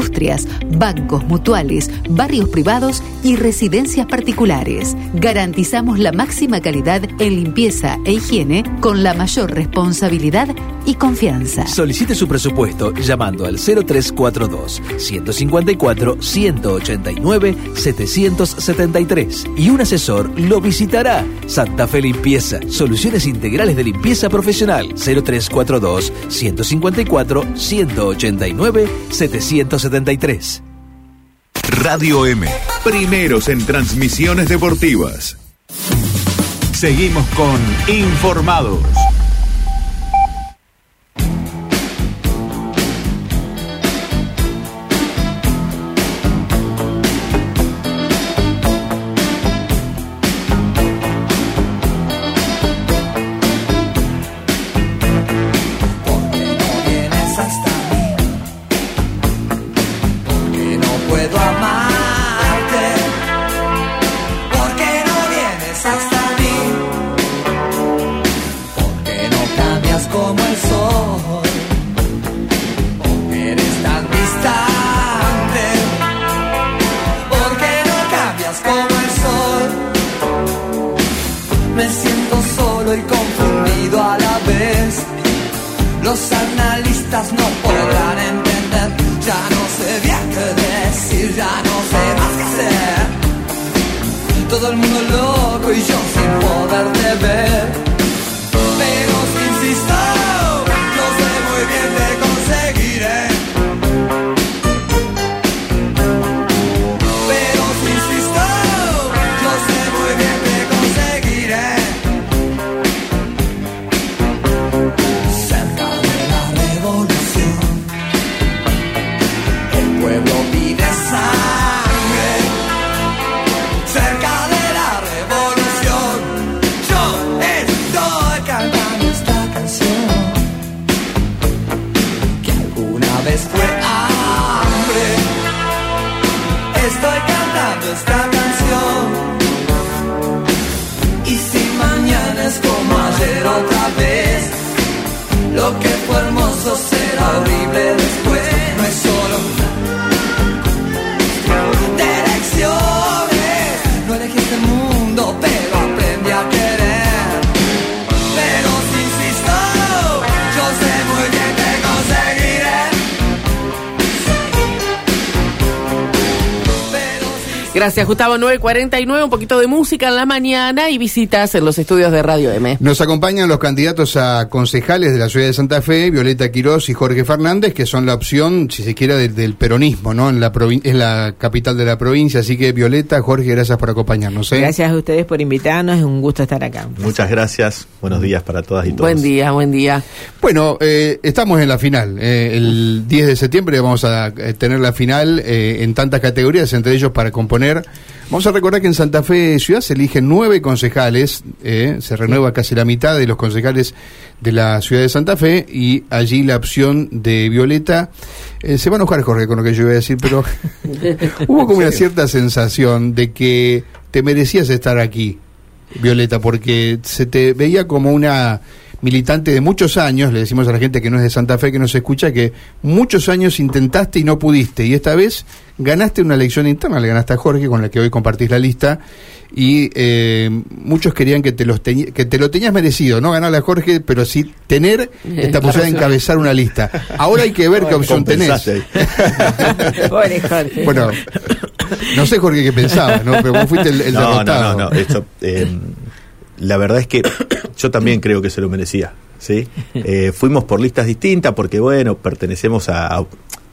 industrias, bancos, mutuales, barrios privados y residencias particulares. Garantizamos la máxima calidad en limpieza e higiene con la mayor responsabilidad y confianza. Solicite su presupuesto llamando al 0342 154 189 773 y un asesor lo visitará. Santa Fe Limpieza, soluciones integrales de limpieza profesional 0342 154 189 773. Radio M, primeros en transmisiones deportivas. Seguimos con Informados. Kuj gjonë si po dhe otra vez lo que fue hermoso. Gracias, Gustavo. 9.49, un poquito de música en la mañana y visitas en los estudios de Radio M. Nos acompañan los candidatos a concejales de la ciudad de Santa Fe, Violeta Quirós y Jorge Fernández, que son la opción, si se quiere, del, peronismo, ¿no? En la, en la capital de la provincia. Así que, Violeta, Jorge, gracias por acompañarnos. ¿eh? Gracias a ustedes por invitarnos, es un gusto estar acá. Muchas gracias, buenos días para todas y todos. Buen día, buen día. Bueno, eh, estamos en la final. Eh, el 10 de septiembre vamos a tener la final en tantas categorías, entre ellos para componer Vamos a recordar que en Santa Fe Ciudad se eligen nueve concejales, eh, se renueva casi la mitad de los concejales de la ciudad de Santa Fe y allí la opción de Violeta. Eh, se va a enojar Jorge con lo que yo iba a decir, pero hubo como una cierta sensación de que te merecías estar aquí, Violeta, porque se te veía como una militante de muchos años, le decimos a la gente que no es de Santa Fe, que nos escucha, que muchos años intentaste y no pudiste, y esta vez ganaste una elección interna, le ganaste a Jorge, con la que hoy compartís la lista, y eh, muchos querían que te, los que te lo tenías merecido, no ganarle a Jorge, pero sí tener esta posibilidad de encabezar una lista. Ahora hay que ver qué opción tenés. bueno, no sé Jorge qué pensabas, ¿no? pero vos fuiste el, no, No, no, no, esto... Eh, la verdad es que yo también creo que se lo merecía. ¿sí? Eh, fuimos por listas distintas porque, bueno, pertenecemos a,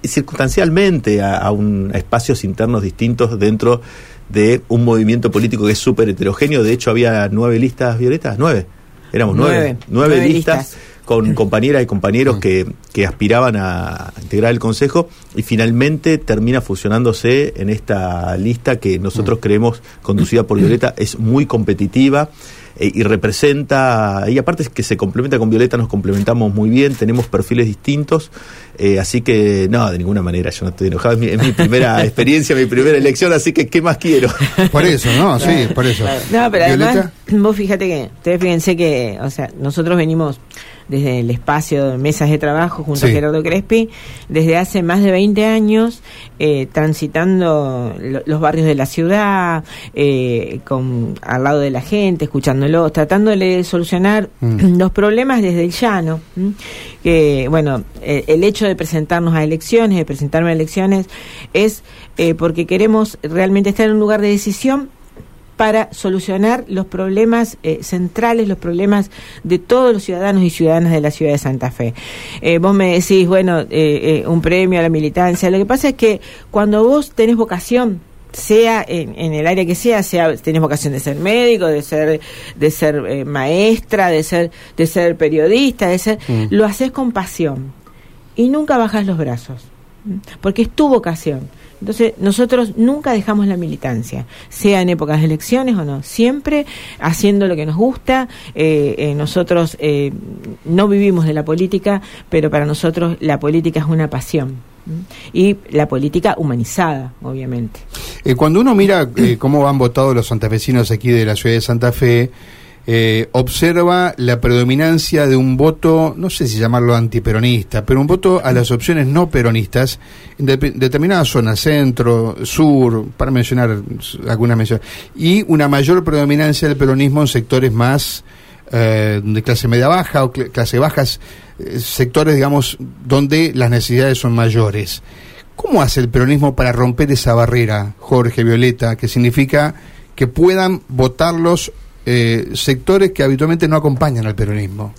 circunstancialmente a, un, espacios internos distintos dentro de un movimiento político que es súper heterogéneo. De hecho, había nueve listas violetas, nueve. Éramos nueve. Nueve, listas, con compañeras y compañeros que, que, aspiraban a integrar el Consejo y finalmente termina fusionándose en esta lista que nosotros creemos conducida por Violeta es muy competitiva eh, y representa, y aparte es que se complementa con Violeta, nos complementamos muy bien, tenemos perfiles distintos, eh, así que no, de ninguna manera, yo no estoy enojado, es mi, es mi primera experiencia, mi primera elección, así que ¿qué más quiero? Por eso, ¿no? Sí, por eso. No, pero Violeta. además, vos fíjate que, ustedes fíjense que, o sea, nosotros venimos desde el espacio de mesas de trabajo junto Sí. a Gerardo Crespi, desde hace más de 20 años, eh, transitando lo- los barrios de la ciudad, eh, con, al lado de la gente, escuchándolos, tratándole de solucionar Mm. los problemas desde el llano. ¿m? Que, bueno, eh, el hecho de presentarnos a elecciones, de presentarme a elecciones, es eh, porque queremos realmente estar en un lugar de decisión para solucionar los problemas eh, centrales, los problemas de todos los ciudadanos y ciudadanas de la ciudad de Santa Fe. Eh, vos me decís, bueno, eh, eh, un premio a la militancia. Lo que pasa es que cuando vos tenés vocación, sea en, en el área que sea, sea tenés vocación de ser médico, de ser de ser eh, maestra, de ser de ser periodista, de ser Mm. lo haces con pasión y nunca bajas los brazos, porque es tu vocación. Entonces, nosotros nunca dejamos la militancia, sea en épocas de elecciones o no, siempre haciendo lo que nos gusta. eh, eh, nosotros eh, no vivimos de la política, pero para nosotros la política es una pasión. Y la política humanizada, obviamente. Eh, cuando uno mira eh, cómo han votado los santafesinos aquí de la ciudad de Santa Fe, eh, observa la predominancia de un voto, no sé si llamarlo antiperonista, pero un voto a las opciones no peronistas en de- determinadas zonas, centro, sur, para mencionar algunas menciones, y una mayor predominancia del peronismo en sectores más eh, de clase media baja o cl- clase bajas, eh, sectores, digamos, donde las necesidades son mayores. ¿Cómo hace el peronismo para romper esa barrera, Jorge Violeta, que significa que puedan votarlos eh, sectores que habitualmente no acompañan al peronismo?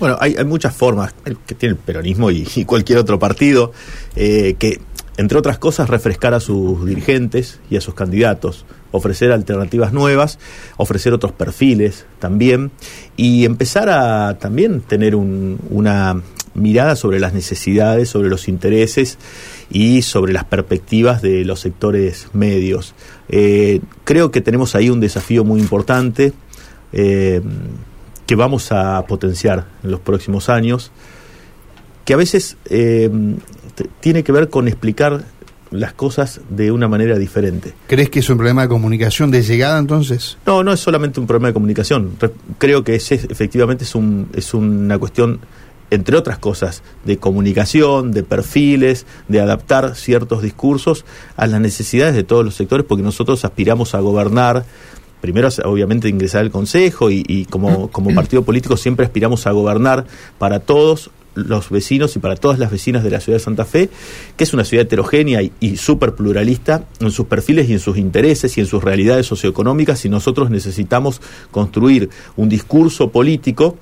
Bueno, hay, muchas formas que tiene el peronismo y, y cualquier otro partido eh, que, entre otras cosas, refrescar a sus dirigentes y a sus candidatos, ofrecer alternativas nuevas, ofrecer otros perfiles también y empezar a también tener un- una mirada sobre las necesidades, sobre los intereses y sobre las perspectivas de los sectores medios. Eh, creo que tenemos ahí un desafío muy importante. eh, que vamos a potenciar en los próximos años, que a veces eh, tiene que ver con explicar las cosas de una manera diferente. ¿Crees que es un problema de comunicación de llegada entonces? No, no es solamente un problema de comunicación. Re- creo que ese efectivamente es, un, es una cuestión, entre otras cosas, de comunicación, de perfiles, de adaptar ciertos discursos a las necesidades de todos los sectores, porque nosotros aspiramos a gobernar. Primero, obviamente, ingresar al Consejo y, y como, como partido político siempre aspiramos a gobernar para todos los vecinos y para todas las vecinas de la ciudad de Santa Fe, que es una ciudad heterogénea y, y súper pluralista en sus perfiles y en sus intereses y en sus realidades socioeconómicas y nosotros necesitamos construir un discurso político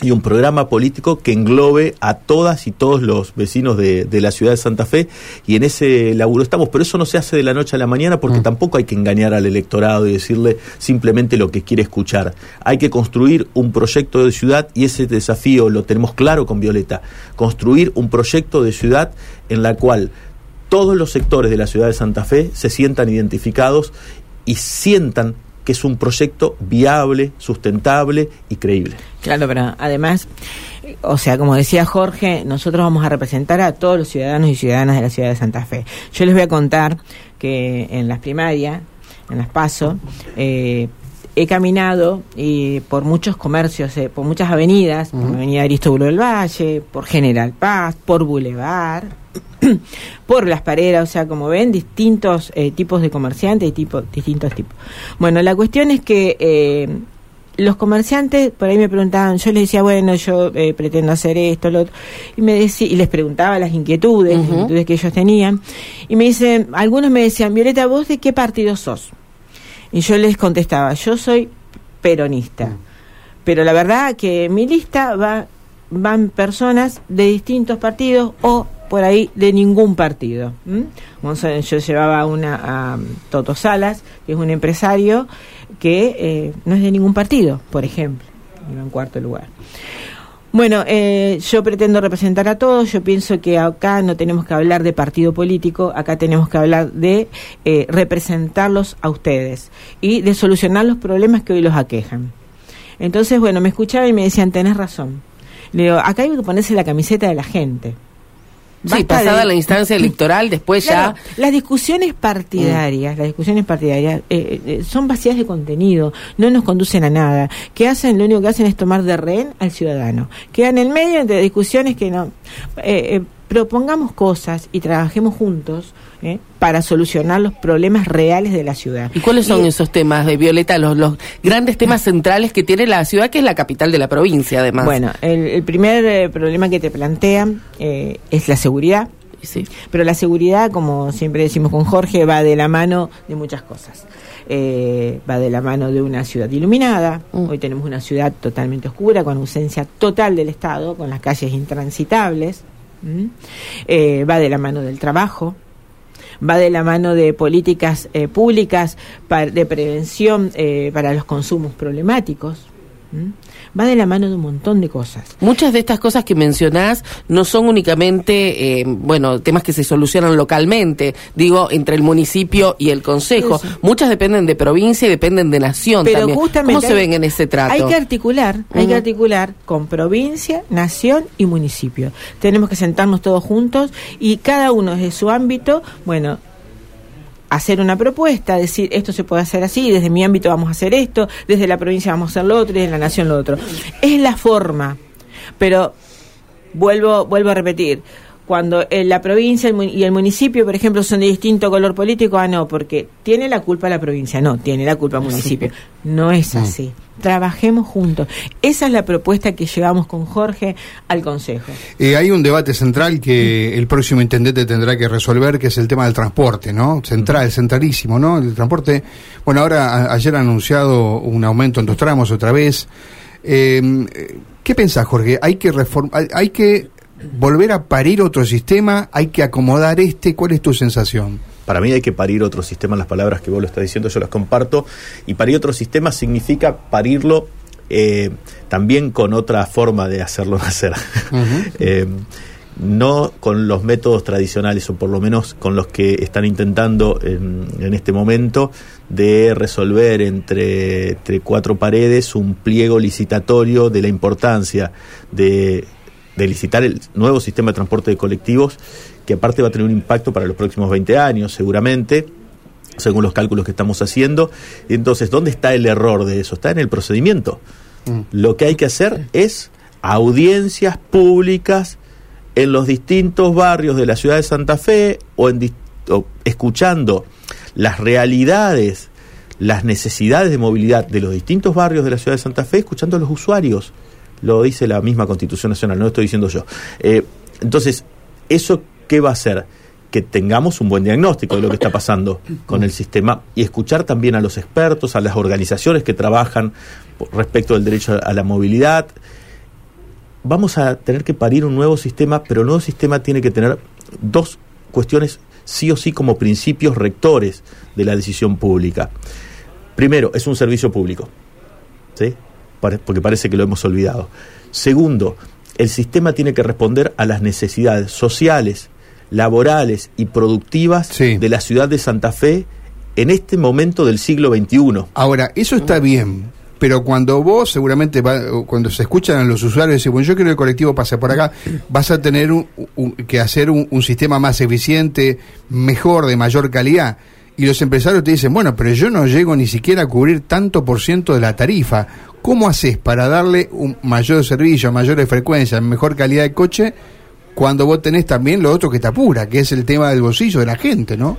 y un programa político que englobe a todas y todos los vecinos de, de la ciudad de Santa Fe y en ese laburo estamos, pero eso no se hace de la noche a la mañana porque tampoco hay que engañar al electorado y decirle simplemente lo que quiere escuchar. Hay que construir un proyecto de ciudad y ese desafío lo tenemos claro con Violeta, construir un proyecto de ciudad en la cual todos los sectores de la ciudad de Santa Fe se sientan identificados y sientan que es un proyecto viable, sustentable y creíble. Claro, pero además, o sea, como decía Jorge, nosotros vamos a representar a todos los ciudadanos y ciudadanas de la ciudad de Santa Fe. Yo les voy a contar que en las primarias, en las PASO, eh, he caminado y por muchos comercios, eh, por muchas avenidas, por la avenida Aristóbulo del Valle, por General Paz, por Boulevard, por las paredes, o sea, como ven, distintos eh, tipos de comerciantes y tipo, distintos tipos. Bueno, la cuestión es que eh, los comerciantes por ahí me preguntaban, yo les decía, bueno, yo eh, pretendo hacer esto, lo otro, y me decía, y les preguntaba las inquietudes, las inquietudes que ellos tenían, y me dicen, algunos me decían, Violeta, ¿vos de qué partido sos? Y yo les contestaba, yo soy peronista. Pero la verdad que en mi lista va, van personas de distintos partidos o por ahí de ningún partido. ¿m? Como son- Yo llevaba una a Toto Salas, que es un empresario que eh, no es de ningún partido, por ejemplo. Iba en cuarto lugar. Bueno, eh, yo pretendo representar a todos. Yo pienso que acá no tenemos que hablar de partido político, acá tenemos que hablar de eh, representarlos a ustedes y de solucionar los problemas que hoy los aquejan. Entonces, bueno, me escuchaba y me decían, tenés razón. Le digo, acá hay que ponerse la camiseta de la gente. Sí, pasada de- la instancia electoral, después Claro, ya... las discusiones partidarias, las discusiones partidarias eh, eh, son vacías de contenido, no nos conducen a nada. ¿Qué hacen? Lo único que hacen es tomar de rehén al ciudadano. Quedan en medio de discusiones que no. eh, eh, propongamos cosas y trabajemos juntos eh, para solucionar los problemas reales de la ciudad. ¿Y cuáles son Y- esos temas de Violeta, los, los grandes temas centrales que tiene la ciudad, que es la capital de la provincia, además? Bueno, el, el primer eh, problema que te plantean eh, es la seguridad. Sí. Pero la seguridad, como siempre decimos con Jorge, va de la mano de muchas cosas. Eh, va de la mano de una ciudad iluminada. Mm. Hoy tenemos una ciudad totalmente oscura, con ausencia total del Estado, con las calles intransitables. ¿Mm? Eh, va de la mano del trabajo. Va de la mano de políticas eh, públicas de prevención eh, para los consumos problemáticos. ¿Mm? Va de la mano de un montón de cosas. Muchas de estas cosas que mencionás no son únicamente, eh, bueno, temas que se solucionan localmente, digo, entre el municipio y el consejo. Sí, sí. Muchas dependen de provincia y dependen de nación Pero también. justamente ¿Cómo se hay- ven en ese trato? Hay que articular, hay que articular con provincia, nación y municipio. Tenemos que sentarnos todos juntos y cada uno desde su ámbito, bueno, hacer una propuesta, decir esto se puede hacer así, desde mi ámbito vamos a hacer esto, desde la provincia vamos a hacer lo otro y desde la nación lo otro. Es la forma, pero vuelvo vuelvo a repetir. Cuando eh, la provincia y el municipio, por ejemplo, son de distinto color político, ah, no, porque tiene la culpa la provincia, no, tiene la culpa el municipio. No es así. Trabajemos juntos. Esa es la propuesta que llevamos con Jorge al Consejo. Eh, hay un debate central que el próximo intendente tendrá que resolver, que es el tema del transporte, ¿no? Central, centralísimo, ¿no? El transporte. Bueno, ahora a- ayer han anunciado un aumento en dos tramos otra vez. Eh, ¿Qué pensás, Jorge? ¿Hay que reform hay, hay que volver a parir otro sistema? ¿Hay que acomodar este? ¿Cuál es tu sensación? Para mí hay que parir otro sistema, las palabras que vos lo estás diciendo yo las comparto, y parir otro sistema significa parirlo eh, también con otra forma de hacerlo nacer. Eh, no con los métodos tradicionales, o por lo menos con los que están intentando en, en este momento de resolver entre, entre cuatro paredes un pliego licitatorio de la importancia de, de licitar el nuevo sistema de transporte de colectivos, que aparte va a tener un impacto para los próximos 20 años, seguramente según los cálculos que estamos haciendo. Entonces, ¿dónde está el error de eso? Está en el procedimiento. Lo que hay que hacer es audiencias públicas en los distintos barrios de la ciudad de Santa Fe o, en o escuchando las realidades, las necesidades de movilidad de los distintos barrios de la ciudad de Santa Fe, escuchando a los usuarios. Lo dice la misma Constitución Nacional, no lo estoy diciendo yo. Eh, entonces, ¿eso qué va a hacer? Que tengamos un buen diagnóstico de lo que está pasando con el sistema y escuchar también a los expertos, a las organizaciones que trabajan respecto del derecho a la movilidad, vamos a tener que parir un nuevo sistema, pero el nuevo sistema tiene que tener dos cuestiones sí o sí como principios rectores de la decisión pública. Primero, es un servicio público, ¿sí? Porque parece que lo hemos olvidado. Segundo, el sistema tiene que responder a las necesidades sociales, laborales y productivas Sí. de la ciudad de Santa Fe en este momento del siglo XXI. Ahora, eso está bien, pero cuando vos seguramente, va- cuando se escuchan a los usuarios decir, bueno, yo quiero que el colectivo pase por acá, vas a tener un- un- que hacer un, un sistema más eficiente, mejor, de mayor calidad. Y los empresarios te dicen, bueno, pero yo no llego ni siquiera a cubrir tanto por ciento de la tarifa. ¿Cómo haces para darle un mayor servicio, mayores frecuencias, mejor calidad de coche, cuando vos tenés también lo otro que te apura, que es el tema del bolsillo de la gente, ¿no?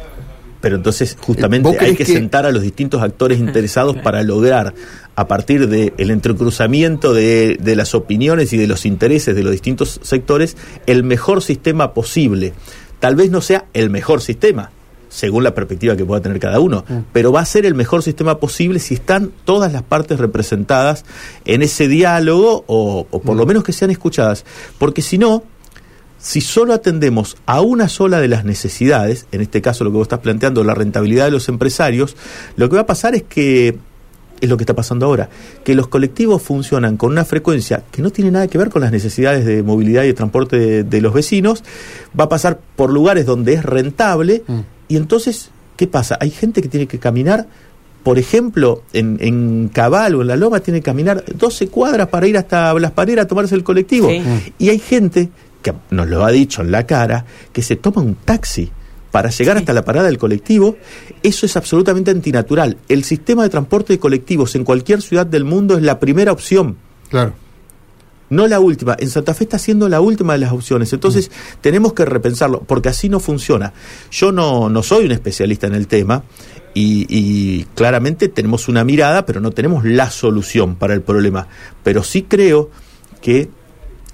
Pero entonces justamente ¿Vos hay que, que- sentar a los distintos actores interesados para lograr, a partir del entrecruzamiento de, de las opiniones y de los intereses de los distintos sectores, el mejor sistema posible. Tal vez no sea el mejor sistema, según la perspectiva que pueda tener cada uno, pero va a ser el mejor sistema posible si están todas las partes representadas en ese diálogo o, o por lo menos que sean escuchadas. Porque si no, si solo atendemos a una sola de las necesidades, en este caso lo que vos estás planteando, la rentabilidad de los empresarios, lo que va a pasar es que, es lo que está pasando ahora, que los colectivos funcionan con una frecuencia que no tiene nada que ver con las necesidades de movilidad y de transporte de, de los vecinos, va a pasar por lugares donde es rentable, y entonces, ¿qué pasa? Hay gente que tiene que caminar por ejemplo, en, en Cabal o en La Loma tiene que caminar 12 cuadras para ir hasta Las Pareras a tomarse el colectivo. Sí. Y hay gente que nos lo ha dicho en la cara, que se toma un taxi para llegar hasta la parada del colectivo, eso es absolutamente antinatural. El sistema de transporte de colectivos en cualquier ciudad del mundo es la primera opción, Claro. No la última. En Santa Fe está siendo la última de las opciones. Entonces, tenemos que repensarlo, porque así no funciona. Yo no, no soy un especialista en el tema. Y, y claramente tenemos una mirada, pero no tenemos la solución para el problema. Pero sí creo que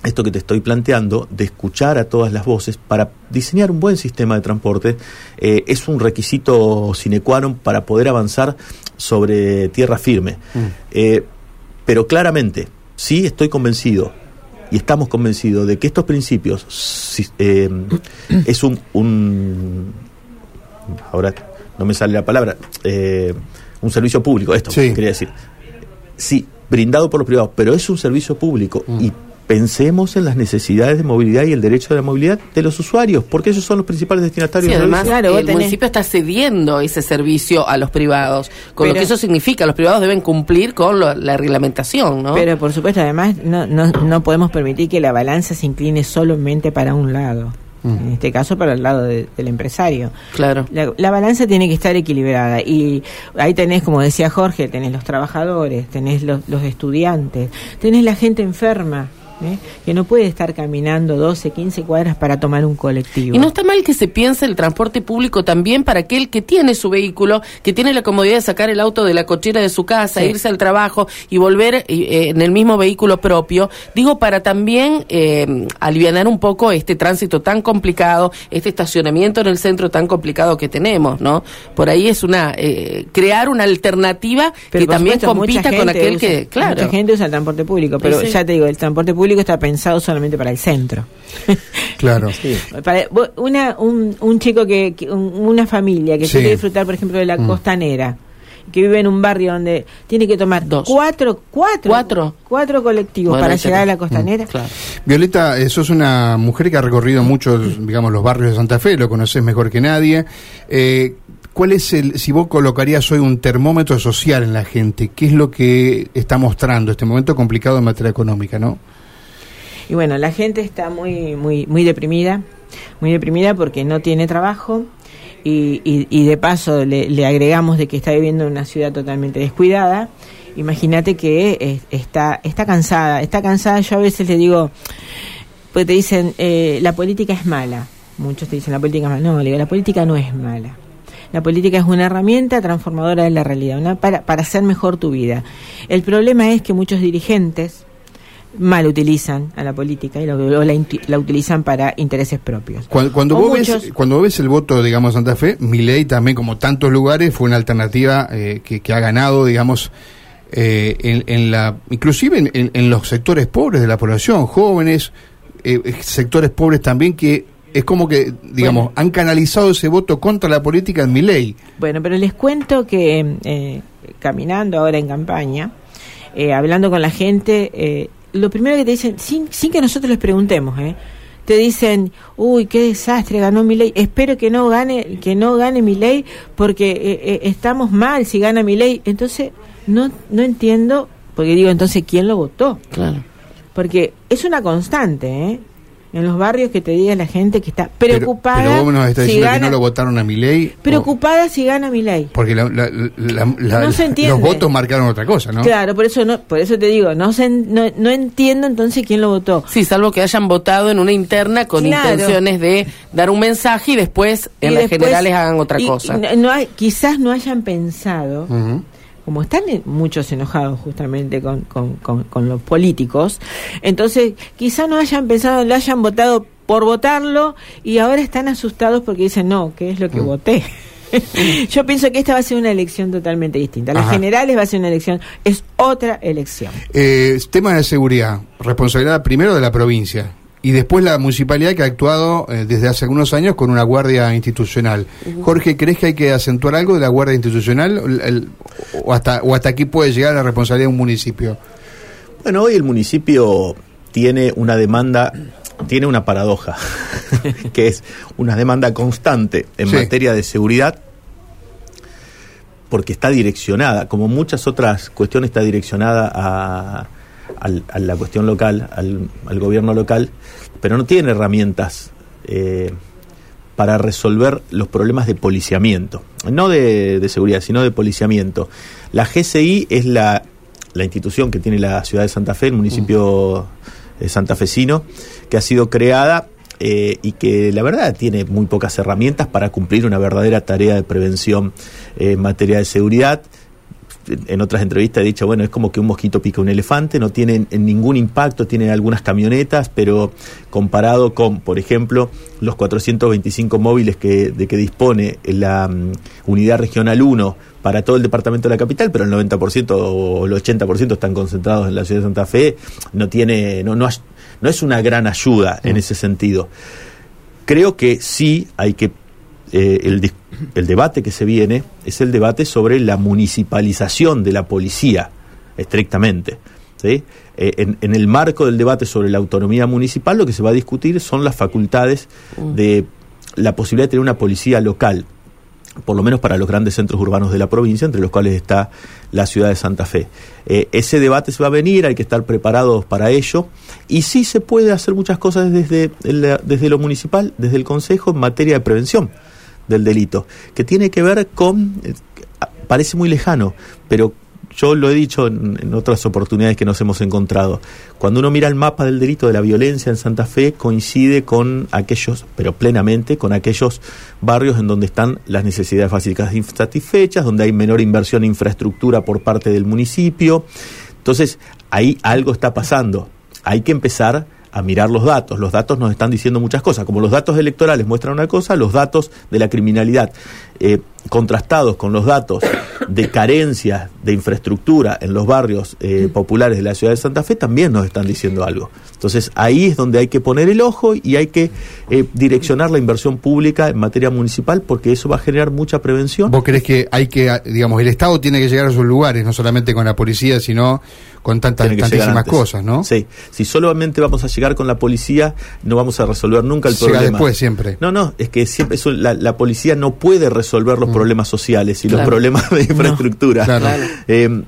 esto que te estoy planteando, de escuchar a todas las voces para diseñar un buen sistema de transporte, eh, es un requisito sine qua non para poder avanzar sobre tierra firme. Eh, pero claramente, sí estoy convencido. Y estamos convencidos de que estos principios eh, es un, un- ahora no me sale la palabra eh, un servicio público esto Sí. quería decir. Sí brindado por los privados pero es un servicio público y pensemos en las necesidades de movilidad y el derecho de la movilidad de los usuarios porque ellos son los principales destinatarios Sí, además. Claro, el tenés- municipio está cediendo ese servicio a los privados, con lo que eso significa, los privados deben cumplir con lo- la reglamentación, ¿no? Pero por supuesto, además, no, no, no podemos permitir que la balanza se incline solamente para un lado. En este caso, para el lado de- del empresario. claro. La, la balanza tiene que estar equilibrada y ahí tenés, como decía Jorge, tenés los trabajadores, tenés los, los estudiantes, tenés la gente enferma, ¿eh? que no puede estar caminando 12, 15 cuadras para tomar un colectivo. Y no está mal que se piense el transporte público también para aquel que tiene su vehículo, que tiene la comodidad de sacar el auto de la cochera de su casa, Sí. irse al trabajo y volver eh, en el mismo vehículo propio. Digo, para también eh, aliviar un poco este tránsito tan complicado, este estacionamiento en el centro tan complicado que tenemos, ¿no? Por ahí es una eh, crear una alternativa Pero que también supuesto, compita con aquel usa- que, claro. Mucha gente usa el transporte público, pero sí. ya te digo, el transporte público está pensado solamente para el centro. Claro. Para- vos- una, un, un chico que, que- un- una familia que Sí. quiere disfrutar, por ejemplo, de la Mm. costanera, que vive en un barrio donde tiene que tomar Dos. cuatro, cuatro, Cuatro. cuatro colectivos Bueno, para llegar a la costanera. Claro. Violeta, eh, sos una mujer que ha recorrido muchos, digamos, los barrios de Santa Fe, lo conoces mejor que nadie. Eh, ¿Cuál es el, si vos colocarías hoy un termómetro social en la gente, qué es lo que está mostrando este momento complicado en materia económica, no? Y bueno, la gente está muy, muy, muy deprimida, muy deprimida porque no tiene trabajo y, y, de paso le, agregamos de que está viviendo en una ciudad totalmente descuidada. Imagínate que está, está cansada, está cansada. Yo a veces le digo, pues te dicen, eh, la política es mala. Muchos te dicen, la política es mala. No, le digo, la política no es mala. La política es una herramienta transformadora de la realidad, una para, para hacer mejor tu vida. El problema es que muchos dirigentes mal utilizan a la política y la, la, la utilizan para intereses propios. Cuando, cuando vos ves, cuando ves el voto, digamos, Santa Fe, Milei también, como tantos lugares, fue una alternativa eh, que, que ha ganado, digamos, eh, en, en la, inclusive en, en- en los sectores pobres de la población, jóvenes, eh, eh, sectores pobres también que es como que, digamos, Bueno. han canalizado ese voto contra la política en Milei. Bueno, pero les cuento que caminando ahora en campaña, eh, hablando con la gente, eh, lo primero que te dicen, sin, sin que nosotros les preguntemos, eh, te dicen, uy, qué desastre, ganó mi ley, espero que no gane, que no gane mi ley, porque eh, eh, estamos mal si gana mi ley. Entonces, no, no entiendo, porque digo, entonces, ¿quién lo votó? Claro. Porque es una constante, ¿eh? En los barrios que te diga la gente que está Pero- preocupada. Pero, vos nos estás si diciendo que gana- no lo votaron a Milei. o- preocupada si gana mi ley. Porque la- la- la- la- No se entiende. los votos marcaron otra cosa, ¿no? Claro, por eso no, por eso te digo, no se, en- no, no entiendo entonces quién lo votó. Sí, salvo que hayan votado en una interna con Claro. intenciones de dar un mensaje y después en Y las después- generales hagan otra y- cosa. y no- no hay- quizás no hayan pensado. Como están muchos enojados justamente con, con, con- con los políticos, entonces quizás no hayan pensado, lo hayan votado por votarlo y ahora están asustados porque dicen, no, ¿qué es lo que Mm. voté? Yo pienso que esta va a ser una elección totalmente distinta. Las Ajá. generales va a ser una elección, es otra elección. Eh, tema de seguridad, responsabilidad primero de la provincia y después la municipalidad que ha actuado eh, desde hace algunos años con una guardia institucional. Jorge, ¿crees que hay que acentuar algo de la guardia institucional El- el- o, hasta, o hasta aquí puede llegar la responsabilidad de un municipio? Bueno, hoy el municipio tiene una demanda, tiene una paradoja, que es una demanda constante en Sí. materia de seguridad, porque está direccionada, como muchas otras cuestiones, está direccionada a, al- a la cuestión local, al, al gobierno local, pero no tiene herramientas eh, para resolver los problemas de policiamiento, no de, de seguridad, sino de policiamiento. La GCI es la, la institución que tiene la ciudad de Santa Fe, el municipio eh, santafesino, que ha sido creada eh, y que la verdad tiene muy pocas herramientas para cumplir una verdadera tarea de prevención eh, en materia de seguridad en otras entrevistas he dicho, bueno, es como que un mosquito pica un elefante, no tiene en ningún impacto, tiene algunas camionetas, pero comparado con, por ejemplo, los 425 móviles que, de que dispone la mm, unidad regional 1 para todo el departamento de la capital, pero el 90% o el 80% están concentrados en la ciudad de Santa Fe, no tiene, no, no, no es una gran ayuda en ese sentido. Creo que sí hay que eh, el, el debate que se viene es el debate sobre la municipalización de la policía, estrictamente. ¿sí? Eh, en, en el marco del debate sobre la autonomía municipal, lo que se va a discutir son las facultades de la posibilidad de tener una policía local, por lo menos para los grandes centros urbanos de la provincia, entre los cuales está la ciudad de Santa Fe. Eh, ese debate se va a venir, hay que estar preparados para ello, y sí se puede hacer muchas cosas desde, el- desde lo municipal, desde el Consejo, en materia de prevención del delito, que tiene que ver con, eh, parece muy lejano, pero yo lo he dicho en, en otras oportunidades que nos hemos encontrado, cuando uno mira el mapa del delito de la violencia en Santa Fe, coincide con aquellos, pero plenamente, con aquellos barrios en donde están las necesidades básicas insatisfechas, donde hay menor inversión en infraestructura por parte del municipio. Entonces, ahí algo está pasando. Hay que empezar a mirar los datos. Los datos nos están diciendo muchas cosas. Como los datos electorales muestran una cosa, los datos de la criminalidad eh, contrastados con los datos de carencia de infraestructura en los barrios eh, populares de la ciudad de Santa Fe también nos están diciendo algo. Entonces ahí es donde hay que poner el ojo y hay que eh, direccionar la inversión pública en materia municipal porque eso va a generar mucha prevención. ¿Vos crees que hay que, digamos, el Estado tiene que llegar a sus lugares, no solamente con la policía, sino con tantas, tantísimas cosas, ¿no? Sí. Si solamente vamos a llegar con la policía, no vamos a resolver nunca el Llega problema. después siempre. No, no, es que siempre eso, la, la policía no puede resolver los problemas sociales y los problemas de infraestructura. Claro. Claro. Eh,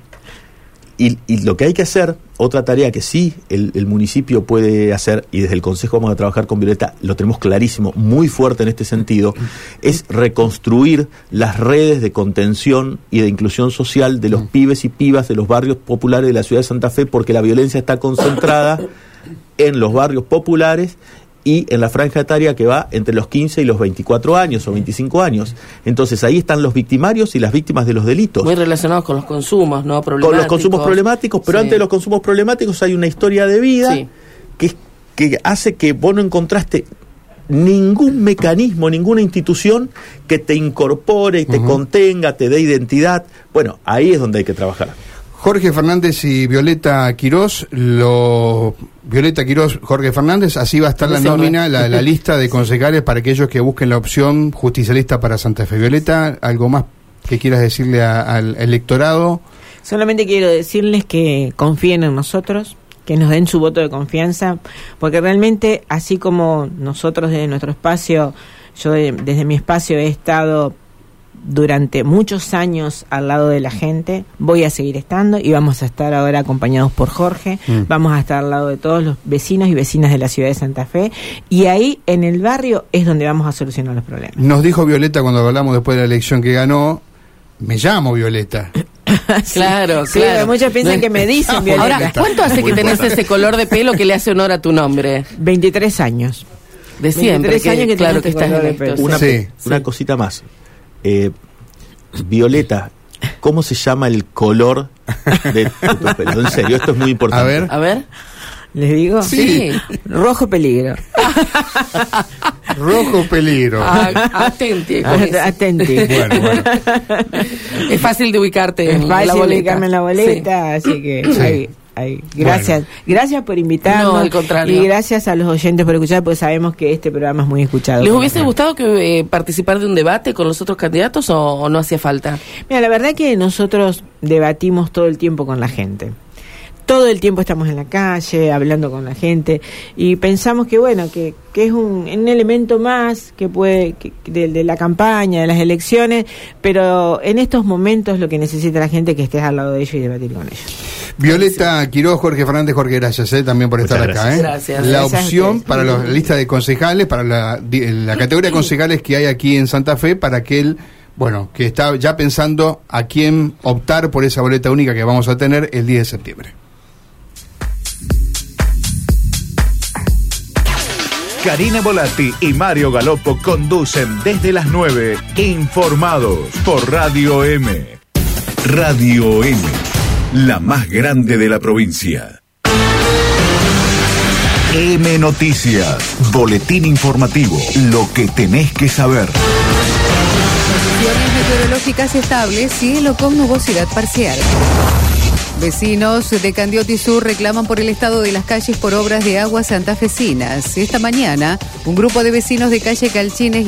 y, y lo que hay que hacer, otra tarea que sí el, el municipio puede hacer, y desde el Consejo vamos a trabajar con Violeta, lo tenemos clarísimo, muy fuerte en este sentido, es reconstruir las redes de contención y de inclusión social de los pibes y pibas de los barrios populares de la ciudad de Santa Fe, porque la violencia está concentrada en los barrios populares y en la franja etaria que va entre los 15 y los 24 años o 25 años. Entonces ahí están los victimarios y las víctimas de los delitos Muy relacionados con los consumos, ¿no? con los consumos problemáticos, pero Sí. antes de los consumos problemáticos hay una historia de vida Sí. que, que hace que vos no encontraste ningún mecanismo, ninguna institución que te incorpore, te contenga, te dé identidad. Bueno, ahí es donde hay que trabajar. Jorge Fernández y Violeta Quirós, lo Violeta Quirós, Jorge Fernández, así va a estar la nómina, la, la lista de concejales para aquellos que busquen la opción justicialista para Santa Fe. Violeta, ¿algo más que quieras decirle a- al electorado? Solamente quiero decirles que confíen en nosotros, que nos den su voto de confianza, porque realmente, así como nosotros desde nuestro espacio, yo de- desde mi espacio he estado durante muchos años al lado de la gente, voy a seguir estando y vamos a estar ahora acompañados por Jorge, Mm. vamos a estar al lado de todos los vecinos y vecinas de la ciudad de Santa Fe y ahí en el barrio es donde vamos a solucionar los problemas. Nos dijo Violeta cuando hablamos después de la elección que ganó, me llamo Violeta. Claro, Sí, claro. muchos piensan No- que me dicen Violeta. Ahora, ¿cuánto hace que tenés ese color de pelo que le hace honor a tu nombre? 23 años. De siempre. 23 años que claro que este estás en esto. Una, Sí. una cosita más. Eh, Violeta, ¿cómo se llama el color de, tu pelo? En serio, esto es muy importante. A ver. A ver. ¿Les digo? Sí. Rojo peligro. Rojo peligro. Atente. Atenti. Bueno, bueno. Es fácil de ubicarte Es en la fácil boleta. ubicarme en la boleta, así que Sí. ahí- ahí. gracias. Gracias por invitarnos. No, al contrario. Y gracias a los oyentes por escuchar, porque sabemos que este programa es muy escuchado. ¿Les hubiese gustado que eh, participar de un debate con los otros candidatos o, o no hacía falta? Mira, la verdad que nosotros debatimos todo el tiempo con la gente. Todo el tiempo estamos en la calle, hablando con la gente, y pensamos que, bueno, que, que es un, un elemento más que puede, que- de, de la campaña, de las elecciones, pero en estos momentos lo que necesita la gente es que estés al lado de ellos y debatir con ellos. Violeta Quiroz, Jorge Fernández, Jorge, gracias eh, también por Muchas estar acá. eh. Gracias. La Gracias opción para la lista de concejales, para la, di- la categoría de concejales que hay aquí en Santa Fe, para aquel, bueno, que está ya pensando a quién optar por esa boleta única que vamos a tener el 10 de septiembre. Karina Volati y Mario Galopo conducen desde las 9, informados por Radio M. Radio M, la más grande de la provincia. M Noticias, boletín informativo, lo que tenés que saber. Condiciones meteorológicas estables, cielo con nubosidad parcial. Vecinos de Candioti Sur reclaman por el estado de las calles por obras de aguas santafesinas. Esta mañana, un grupo de vecinos de calle Calchines